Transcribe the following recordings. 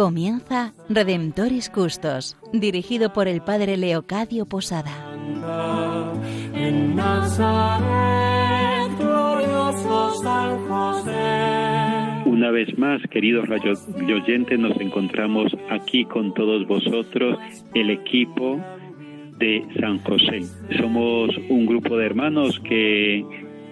Comienza Redemptoris Custos, dirigido por el Padre Leocadio Posada. Una vez más, queridos oyentes, nos encontramos aquí con todos vosotros, el equipo de San José. Somos un grupo de hermanos que,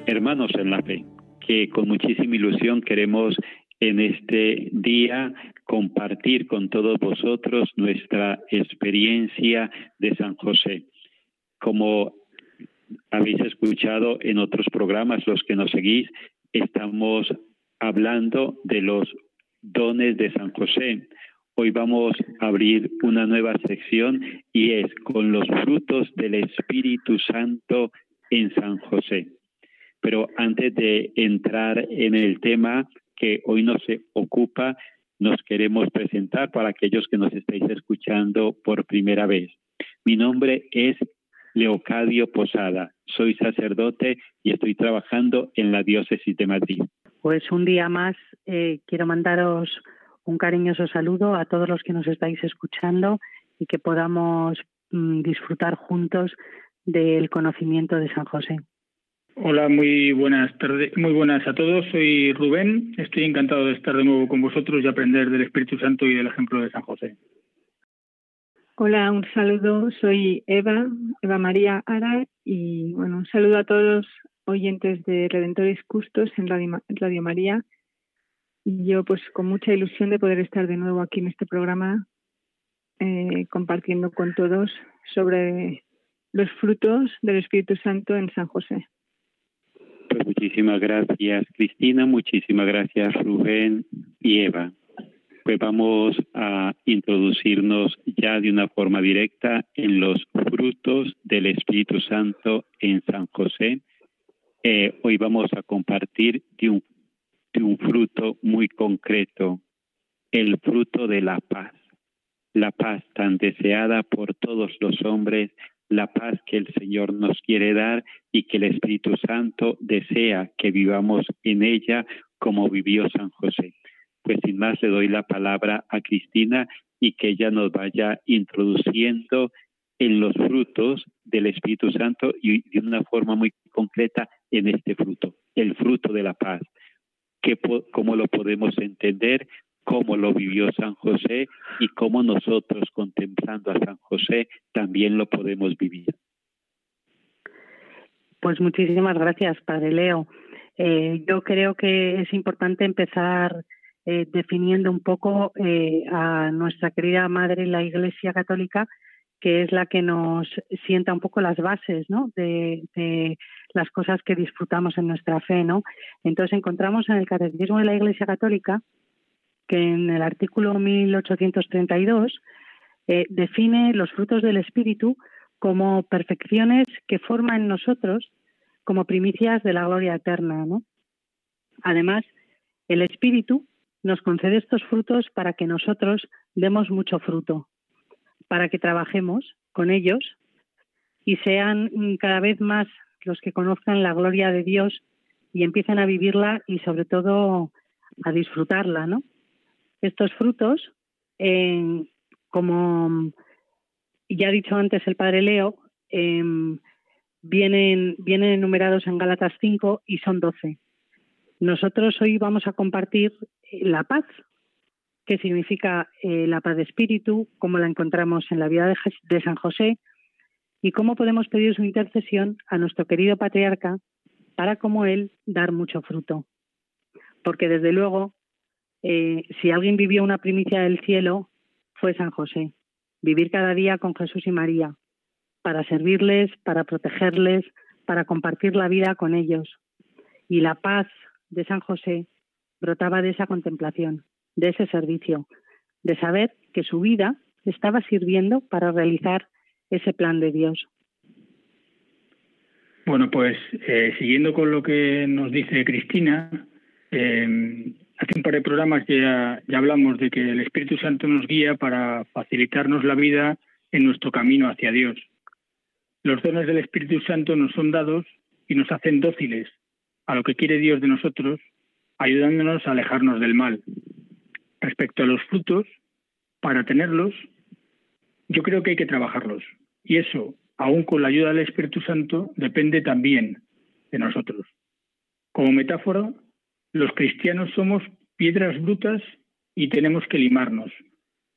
hermanos en la fe, que con muchísima ilusión queremos en este día compartir con todos vosotros nuestra experiencia de San José. Como habéis escuchado en otros programas, los que nos seguís, estamos hablando de los dones de San José. Hoy vamos a abrir una nueva sección y es con los frutos del Espíritu Santo en San José. Pero antes de entrar en el tema, que hoy nos ocupa, nos queremos presentar para aquellos que nos estáis escuchando por primera vez. Mi nombre es Leocadio Posada, soy sacerdote y estoy trabajando en la diócesis de Madrid. Pues un día más eh, quiero mandaros un cariñoso saludo a todos los que nos estáis escuchando y que podamos mm, disfrutar juntos del conocimiento de San José. Hola, muy buenas tardes, muy buenas a todos. Soy Rubén. Estoy encantado de estar de nuevo con vosotros y aprender del Espíritu Santo y del ejemplo de San José. Hola, un saludo. Soy Eva, Eva María Ara, y bueno, un saludo a todos los oyentes de Redentores Custos en Radio, María. Y yo, pues, con mucha ilusión de poder estar de nuevo aquí en este programa, eh, compartiendo con todos sobre los frutos del Espíritu Santo en San José. Muchísimas gracias Cristina, muchísimas gracias Rubén y Eva. Pues vamos a introducirnos ya de una forma directa en los frutos del Espíritu Santo en San José. Eh, hoy vamos a compartir de un, de un fruto muy concreto, el fruto de la paz, la paz tan deseada por todos los hombres, la paz que el Señor nos quiere dar y que el Espíritu Santo desea que vivamos en ella como vivió San José. Pues sin más le doy la palabra a Cristina y que ella nos vaya introduciendo en los frutos del Espíritu Santo y de una forma muy concreta en este fruto, el fruto de la paz. Que, ¿Cómo lo podemos entender? Cómo lo vivió San José y cómo nosotros contemplando a San José también lo podemos vivir. Pues muchísimas gracias, Padre Leo. Eh, yo creo que es importante empezar eh, definiendo un poco eh, a nuestra querida Madre, la Iglesia Católica, que es la que nos sienta un poco las bases ¿no? de, de, las cosas que disfrutamos en nuestra fe. ¿no? Entonces encontramos en el Catecismo de la Iglesia Católica que en el artículo 1832 eh, define los frutos del Espíritu como perfecciones que forman en nosotros como primicias de la gloria eterna. Además, el Espíritu nos concede estos frutos para que nosotros demos mucho fruto, para que trabajemos con ellos y sean cada vez más los que conozcan la gloria de Dios y empiecen a vivirla y sobre todo a disfrutarla, ¿no? Estos frutos, como ya ha dicho antes el padre Leo, em, vienen, enumerados en Gálatas 5 y son 12. Nosotros hoy vamos a compartir la paz, que significa eh, la paz de espíritu, cómo la encontramos en la vida de, de San José y cómo podemos pedir su intercesión a nuestro querido patriarca para, como él, dar mucho fruto. Porque desde luego eh, si alguien vivió una primicia del cielo, fue San José. Vivir cada día con Jesús y María. para servirles, para protegerles, para compartir la vida con ellos. Y la paz de San José brotaba de esa contemplación, de ese servicio, de saber que su vida estaba sirviendo para realizar ese plan de Dios. Bueno, pues eh, siguiendo con lo que nos dice Cristina, eh, hace un par de programas ya, ya hablamos de que el Espíritu Santo nos guía para facilitarnos la vida en nuestro camino hacia Dios. Los dones del Espíritu Santo nos son dados y nos hacen dóciles a lo que quiere Dios de nosotros, ayudándonos a alejarnos del mal. Respecto a los frutos, para tenerlos, yo creo que hay que trabajarlos. Y eso aún con la ayuda del Espíritu Santo, depende también de nosotros. Como metáfora, los cristianos somos piedras brutas y tenemos que limarnos,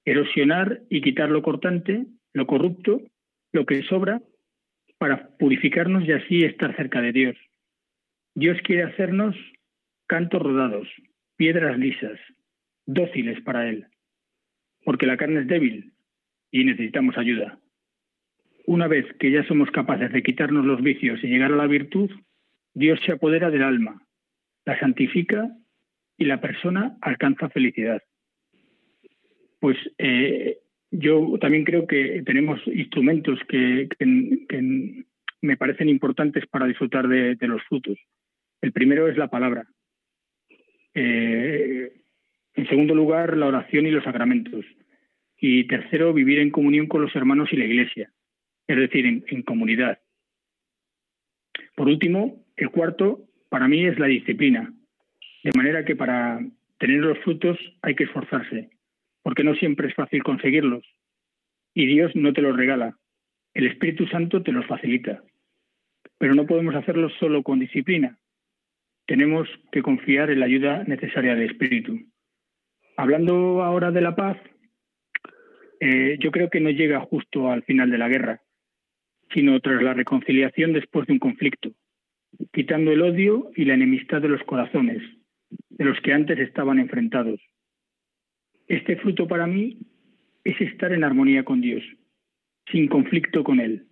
erosionar y quitar lo cortante, lo corrupto, lo que sobra, para purificarnos y así estar cerca de Dios. Dios quiere hacernos cantos rodados, piedras lisas, dóciles para Él, porque la carne es débil y necesitamos ayuda. Una vez que ya somos capaces de quitarnos los vicios y llegar a la virtud, Dios se apodera del alma, la santifica y la persona alcanza felicidad. Pues eh, yo también creo que tenemos instrumentos que, me parecen importantes para disfrutar de, los frutos. El primero es la palabra. Eh, en segundo lugar, la oración y los sacramentos. Y tercero, vivir en comunión con los hermanos y la iglesia es decir, en, comunidad. Por último, el cuarto para mí es la disciplina, de manera que para tener los frutos hay que esforzarse, porque no siempre es fácil conseguirlos. Y Dios no te los regala, el Espíritu Santo te los facilita. Pero no podemos hacerlo solo con disciplina. Tenemos que confiar en la ayuda necesaria del Espíritu. Hablando ahora de la paz, eh, yo creo que no llega justo al final de la guerra sino tras la reconciliación después de un conflicto, quitando el odio y la enemistad de los corazones, de los que antes estaban enfrentados. Este fruto para mí es estar en armonía con Dios, sin conflicto con Él.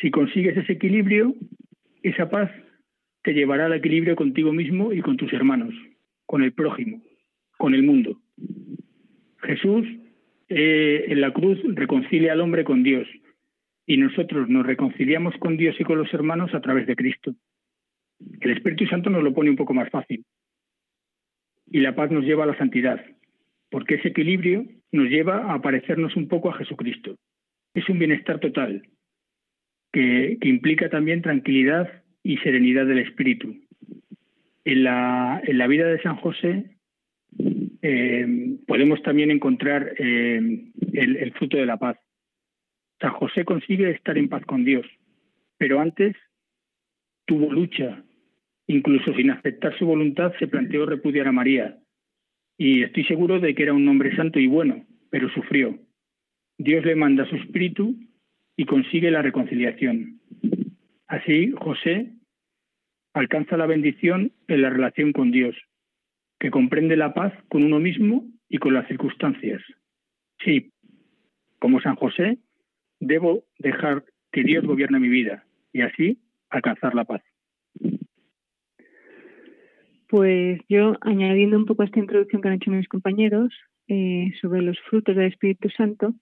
Si consigues ese equilibrio, esa paz te llevará al equilibrio contigo mismo y con tus hermanos, con el prójimo, con el mundo. Jesús eh, en la cruz reconcilia al hombre con Dios y nosotros nos reconciliamos con Dios y con los hermanos a través de Cristo. El Espíritu Santo nos lo pone un poco más fácil. Y la paz nos lleva a la santidad, porque ese equilibrio nos lleva a parecernos un poco a Jesucristo. Es un bienestar total, que, implica también tranquilidad y serenidad del espíritu. En la, vida de San José eh, podemos también encontrar eh, el fruto de la paz. San José consigue estar en paz con Dios, pero antes tuvo lucha, incluso sin aceptar su voluntad se planteó repudiar a María. Y estoy seguro de que era un hombre santo y bueno, pero sufrió. Dios le manda su espíritu y consigue la reconciliación. Así, José alcanza la bendición en la relación con Dios, que comprende la paz con uno mismo y con las circunstancias. Sí, como San José, debo dejar que Dios gobierne mi vida y así alcanzar la paz. Pues yo, añadiendo un poco a esta introducción que han hecho mis compañeros eh, sobre los frutos del Espíritu Santo,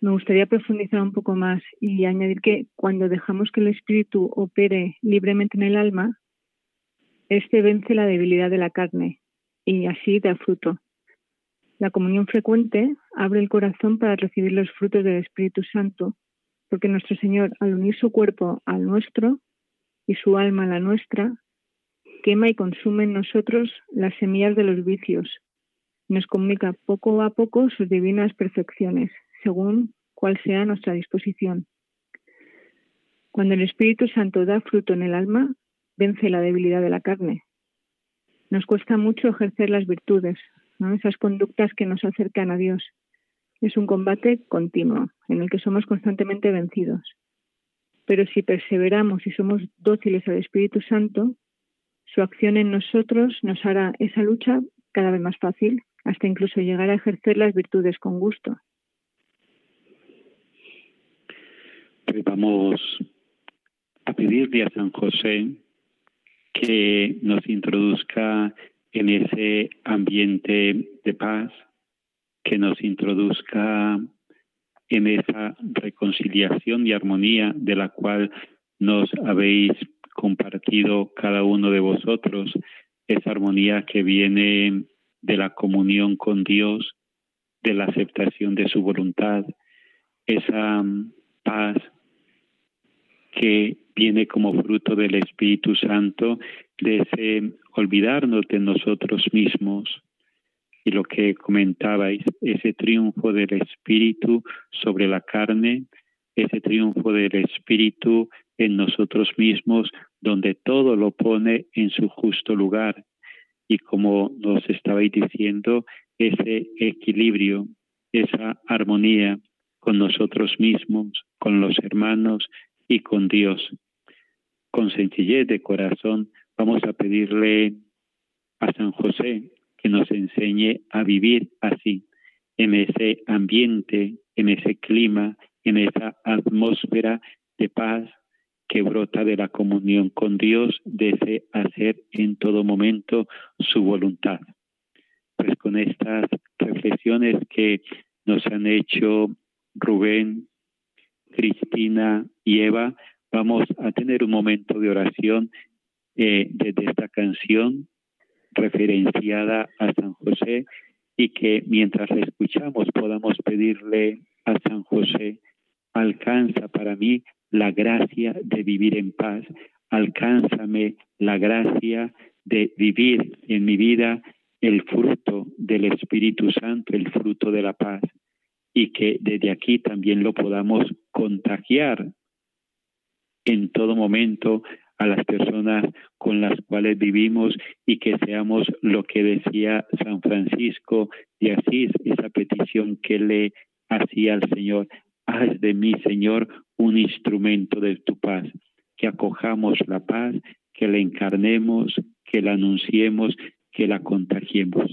me gustaría profundizar un poco más y añadir que cuando dejamos que el Espíritu opere libremente en el alma, este vence la debilidad de la carne y así da fruto. La comunión frecuente abre el corazón para recibir los frutos del Espíritu Santo, porque nuestro Señor, al unir su cuerpo al nuestro y su alma a la nuestra, quema y consume en nosotros las semillas de los vicios. Nos comunica poco a poco sus divinas perfecciones, según cuál sea nuestra disposición. Cuando el Espíritu Santo da fruto en el alma, vence la debilidad de la carne. Nos cuesta mucho ejercer las virtudes, esas conductas que nos acercan a Dios. Es un combate continuo en el que somos constantemente vencidos. Pero si perseveramos y somos dóciles al Espíritu Santo, su acción en nosotros nos hará esa lucha cada vez más fácil, hasta incluso llegar a ejercer las virtudes con gusto. Pues vamos a pedirle a San José que nos introduzca en ese ambiente de paz, que nos introduzca en esa reconciliación y armonía de la cual nos habéis compartido cada uno de vosotros, esa armonía que viene de la comunión con Dios, de la aceptación de su voluntad, esa paz que viene como fruto del Espíritu Santo, de ese olvidarnos de nosotros mismos. Y lo que comentabais, ese triunfo del Espíritu sobre la carne, ese triunfo del Espíritu en nosotros mismos, donde todo lo pone en su justo lugar. Y como nos estabais diciendo, ese equilibrio, esa armonía con nosotros mismos, con los hermanos y con Dios. Con sencillez de corazón vamos a pedirle a San José que nos enseñe a vivir así, en ese ambiente, en ese clima, en esa atmósfera de paz que brota de la comunión con Dios, de ese hacer en todo momento su voluntad. Pues con estas reflexiones que nos han hecho Rubén, Cristina y Eva, vamos a tener un momento de oración desde esta canción referenciada a San José y que mientras la escuchamos podamos pedirle a San José, alcanza para mí la gracia de vivir en paz, alcánzame la gracia de vivir en mi vida el fruto del Espíritu Santo, el fruto de la paz, y que desde aquí también lo podamos contagiar en todo momento a las personas con las cuales vivimos y que seamos lo que decía San Francisco de Asís, esa petición que le hacía al Señor, haz de mí, Señor, un instrumento de tu paz, que acojamos la paz, que la encarnemos, que la anunciemos, que la contagiemos.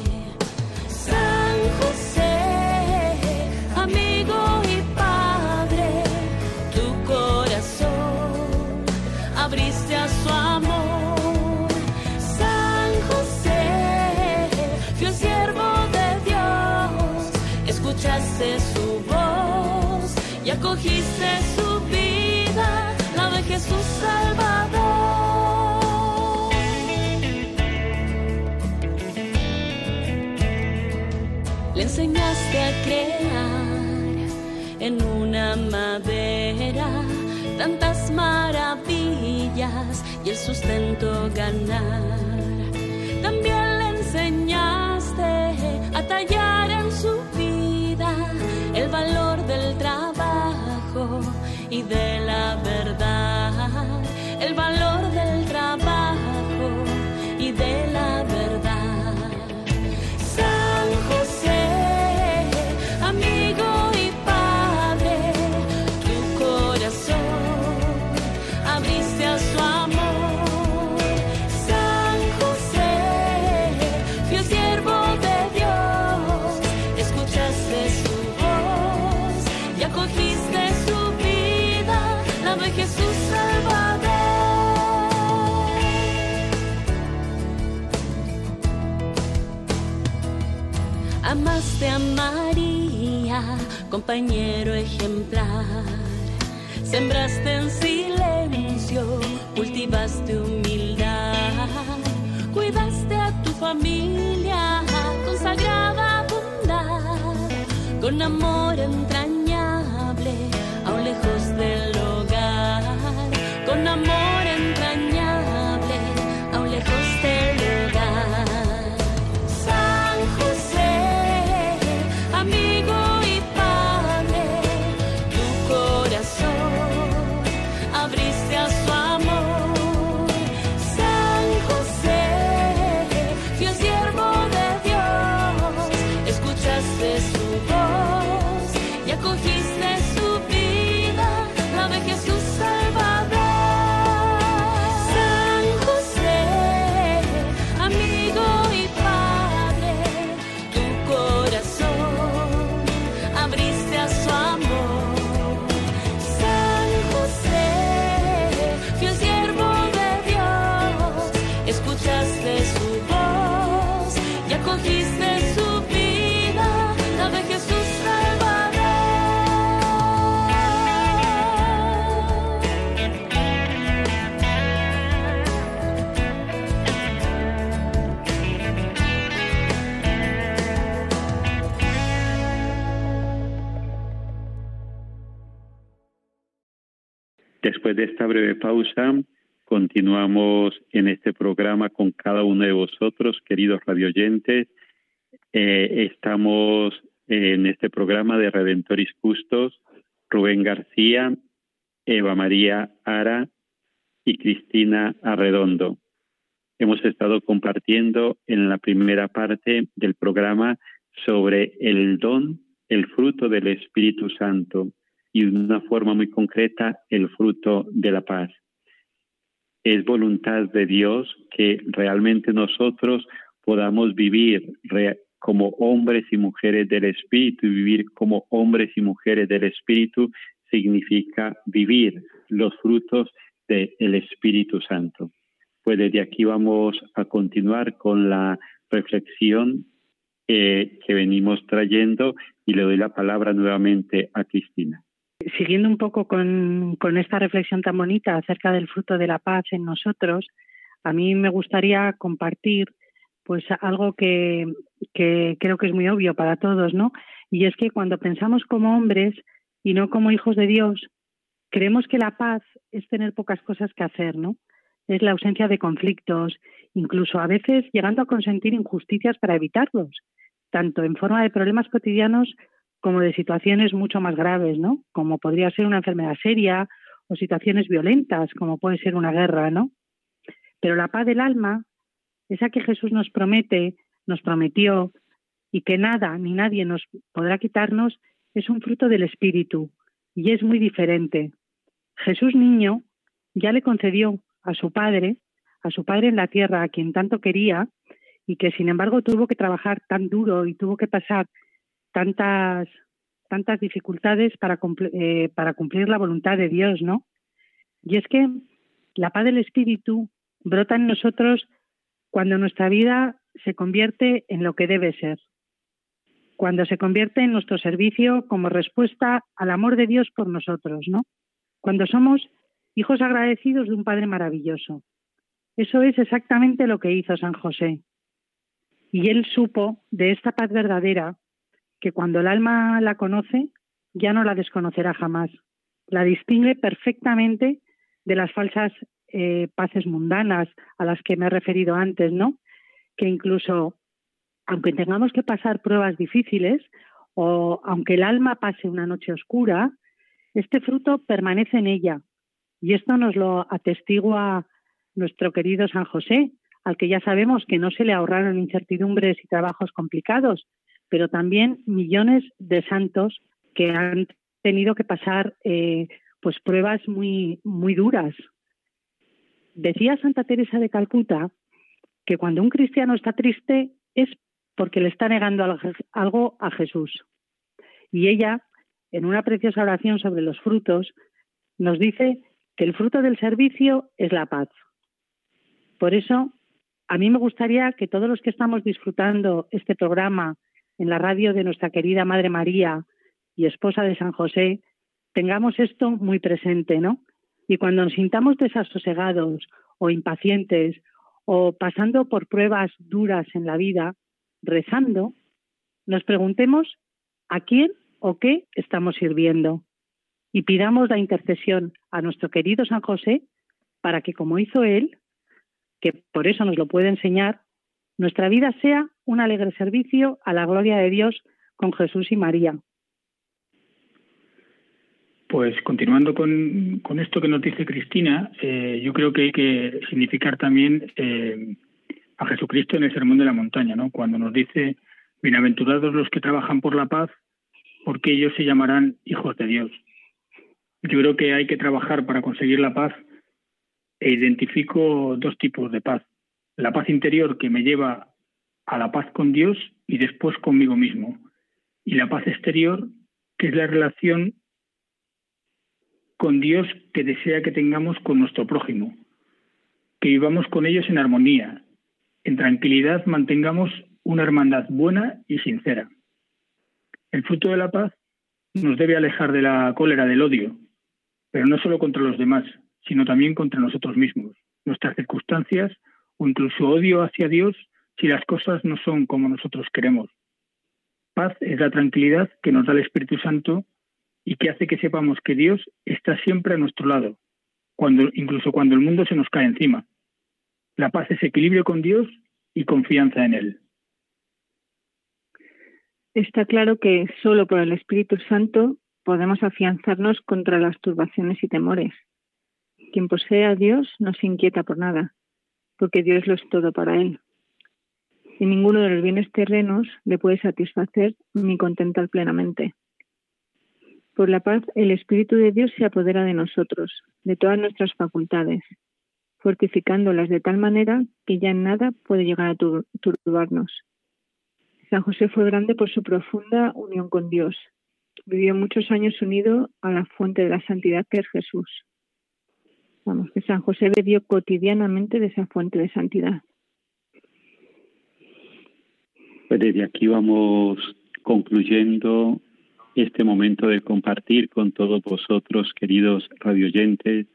Le enseñaste a creer en una madera tantas maravillas y el sustento ganar. También le enseñaste a tallar en su vida el valor Después de esta breve pausa, continuamos en este programa con cada uno de vosotros, queridos radioyentes. Eh, estamos en este programa de Redentoris Custos, Rubén García, Eva María Ara y Cristina Arredondo. Hemos estado compartiendo en la primera parte del programa sobre el don, el fruto del Espíritu Santo y de una forma muy concreta el fruto de la paz. Es voluntad de Dios que realmente nosotros podamos vivir como hombres y mujeres del Espíritu y vivir como hombres y mujeres del Espíritu significa vivir los frutos del Espíritu Santo. Pues desde aquí vamos a continuar con la reflexión eh, que venimos trayendo y le doy la palabra nuevamente a Cristina. Siguiendo un poco con, esta reflexión tan bonita acerca del fruto de la paz en nosotros, a mí me gustaría compartir pues algo que, que creo que es muy obvio para todos, ¿no? Y es que cuando pensamos como hombres y no como hijos de Dios, creemos que la paz es tener pocas cosas que hacer, ¿no? Es la ausencia de conflictos, incluso a veces llegando a consentir injusticias para evitarlos, tanto en forma de problemas cotidianos como de situaciones mucho más graves, ¿no? Como podría ser una enfermedad seria o situaciones violentas, como puede ser una guerra, ¿no? Pero la paz del alma, esa que Jesús nos promete, nos prometió y que nada ni nadie nos podrá quitarnos, es un fruto del Espíritu y es muy diferente. Jesús niño ya le concedió a su Padre, a su Padre en la tierra, a quien tanto quería, y que sin embargo tuvo que trabajar tan duro y tuvo que pasar tantas tantas dificultades para, eh, para cumplir la voluntad de Dios, ¿no? Y es que la paz del Espíritu brota en nosotros cuando nuestra vida se convierte en lo que debe ser, cuando se convierte en nuestro servicio como respuesta al amor de Dios por nosotros, ¿no? Cuando somos hijos agradecidos de un Padre maravilloso. Eso es exactamente lo que hizo San José. Y él supo de esta paz verdadera que cuando el alma la conoce, ya no la desconocerá jamás. La distingue perfectamente de las falsas eh, paces mundanas a las que me he referido antes, ¿no? Que incluso aunque tengamos que pasar pruebas difíciles o aunque el alma pase una noche oscura, este fruto permanece en ella. Y esto nos lo atestigua nuestro querido San José, al que ya sabemos que no se le ahorraron incertidumbres y trabajos complicados, pero también millones de santos que han tenido que pasar eh, pues pruebas muy, muy duras. Decía Santa Teresa de Calcuta que cuando un cristiano está triste es porque le está negando algo a Jesús. Y ella, en una preciosa oración sobre los frutos, nos dice que el fruto del servicio es la paz. Por eso, a mí me gustaría que todos los que estamos disfrutando este programa en la radio de nuestra querida Madre María y esposa de San José, tengamos esto muy presente, ¿no? Y cuando nos sintamos desasosegados o impacientes o pasando por pruebas duras en la vida, rezando, nos preguntemos a quién o qué estamos sirviendo y pidamos la intercesión a nuestro querido San José para que, como hizo él, que por eso nos lo puede enseñar, nuestra vida sea un alegre servicio a la gloria de Dios con Jesús y María. Pues continuando con, esto que nos dice Cristina, eh, yo creo que hay que significar también eh, a Jesucristo en el Sermón de la Montaña, ¿no? Cuando nos dice, bienaventurados los que trabajan por la paz, porque ellos se llamarán hijos de Dios. Yo creo que hay que trabajar para conseguir la paz e identifico dos tipos de paz. La paz interior que me lleva a la paz con Dios y después conmigo mismo. Y la paz exterior que es la relación con Dios que desea que tengamos con nuestro prójimo, que vivamos con ellos en armonía, en tranquilidad mantengamos una hermandad buena y sincera. El fruto de la paz nos debe alejar de la cólera, del odio, pero no solo contra los demás, sino también contra nosotros mismos, nuestras circunstancias o incluso odio hacia Dios si las cosas no son como nosotros queremos. Paz es la tranquilidad que nos da el Espíritu Santo y que hace que sepamos que Dios está siempre a nuestro lado, cuando, incluso cuando el mundo se nos cae encima. La paz es equilibrio con Dios y confianza en Él. Está claro que solo por el Espíritu Santo podemos afianzarnos contra las turbaciones y temores. Quien posee a Dios no se inquieta por nada, porque Dios lo es todo para él. Y ninguno de los bienes terrenos le puede satisfacer ni contentar plenamente. Por la paz, el Espíritu de Dios se apodera de nosotros, de todas nuestras facultades, fortificándolas de tal manera que ya nada puede llegar a turbarnos. San José fue grande por su profunda unión con Dios. Vivió muchos años unido a la fuente de la santidad que es Jesús. Vamos, que San José bebió cotidianamente de esa fuente de santidad. Pues desde aquí vamos concluyendo este momento de compartir con todos vosotros, queridos radioyentes,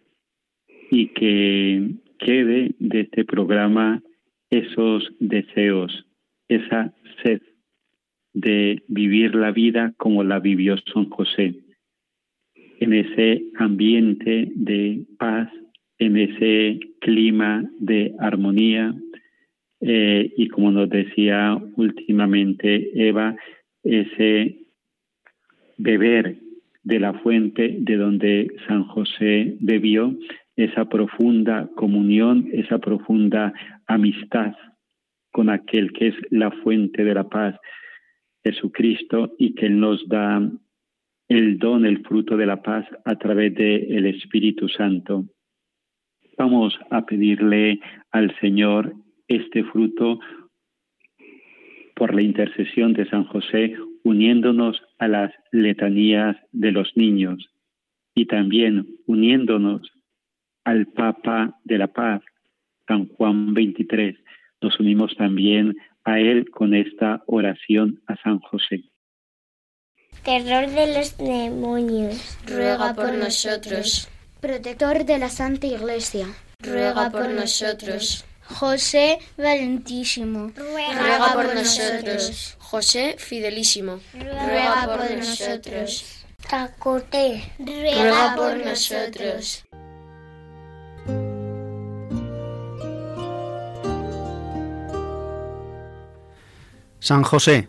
y que quede de este programa esos deseos, esa sed de vivir la vida como la vivió San José, en ese ambiente de paz, en ese clima de armonía, eh, y como nos decía últimamente Eva, ese beber de la fuente de donde San José bebió, esa profunda comunión, esa profunda amistad con aquel que es la fuente de la paz, Jesucristo, y que nos da el don, el fruto de la paz a través del Espíritu Santo. Vamos a pedirle al Señor este fruto por la intercesión de San José, uniéndonos a las letanías de los niños y también uniéndonos al Papa de la Paz, San Juan 23. Nos unimos también a él con esta oración a San José. Terror de los demonios, ruega por nosotros. Protector de la Santa Iglesia, ruega por nosotros. José Valentísimo, ruega por nosotros. José Fidelísimo, ruega por nosotros. Tacote, ruega por nosotros. San José,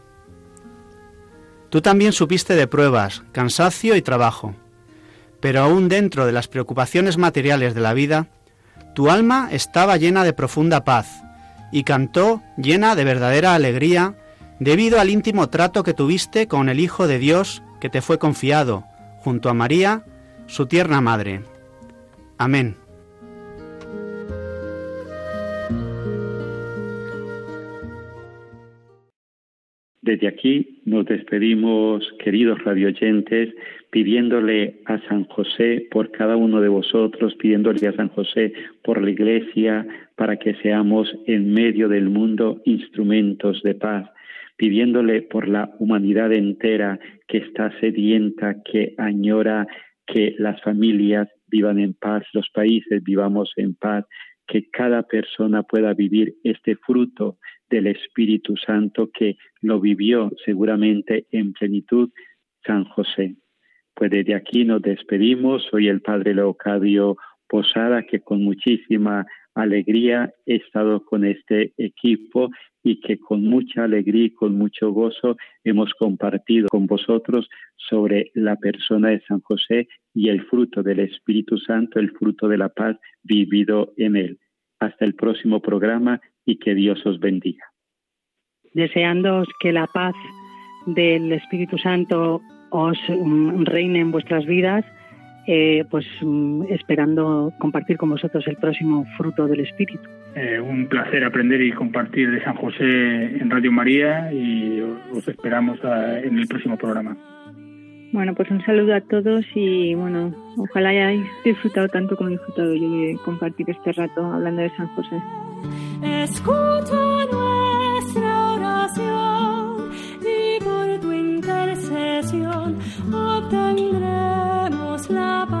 Tú también supiste de pruebas, cansancio y trabajo. Pero aún dentro de las preocupaciones materiales de la vida, tu alma estaba llena de profunda paz y cantó llena de verdadera alegría debido al íntimo trato que tuviste con el Hijo de Dios que te fue confiado, junto a María, su tierna madre. Amén. Desde aquí nos despedimos, queridos radioyentes, pidiéndole a San José por cada uno de vosotros, pidiéndole a San José por la Iglesia, para que seamos en medio del mundo instrumentos de paz, pidiéndole por la humanidad entera que está sedienta, que añora que las familias vivan en paz, los países vivamos en paz, que cada persona pueda vivir este fruto del Espíritu Santo que lo vivió seguramente en plenitud San José. Pues desde aquí nos despedimos. Soy el Padre Leocadio Posada, que con muchísima alegría he estado con este equipo y que con mucha alegría y con mucho gozo hemos compartido con vosotros sobre la persona de San José y el fruto del Espíritu Santo, el fruto de la paz vivido en él. Hasta el próximo programa y que Dios os bendiga. Deseándoos que la paz del Espíritu Santo os mm, reine en vuestras vidas, eh, pues mm, esperando compartir con vosotros el próximo fruto del Espíritu. Eh, un placer aprender y compartir de San José en Radio María y os esperamos en el próximo programa. Bueno, pues un saludo a todos y bueno, ojalá hayáis disfrutado tanto como he disfrutado yo de compartir este rato hablando de San José. escucha nuestra oración y por tu intercesión obtendremos la paz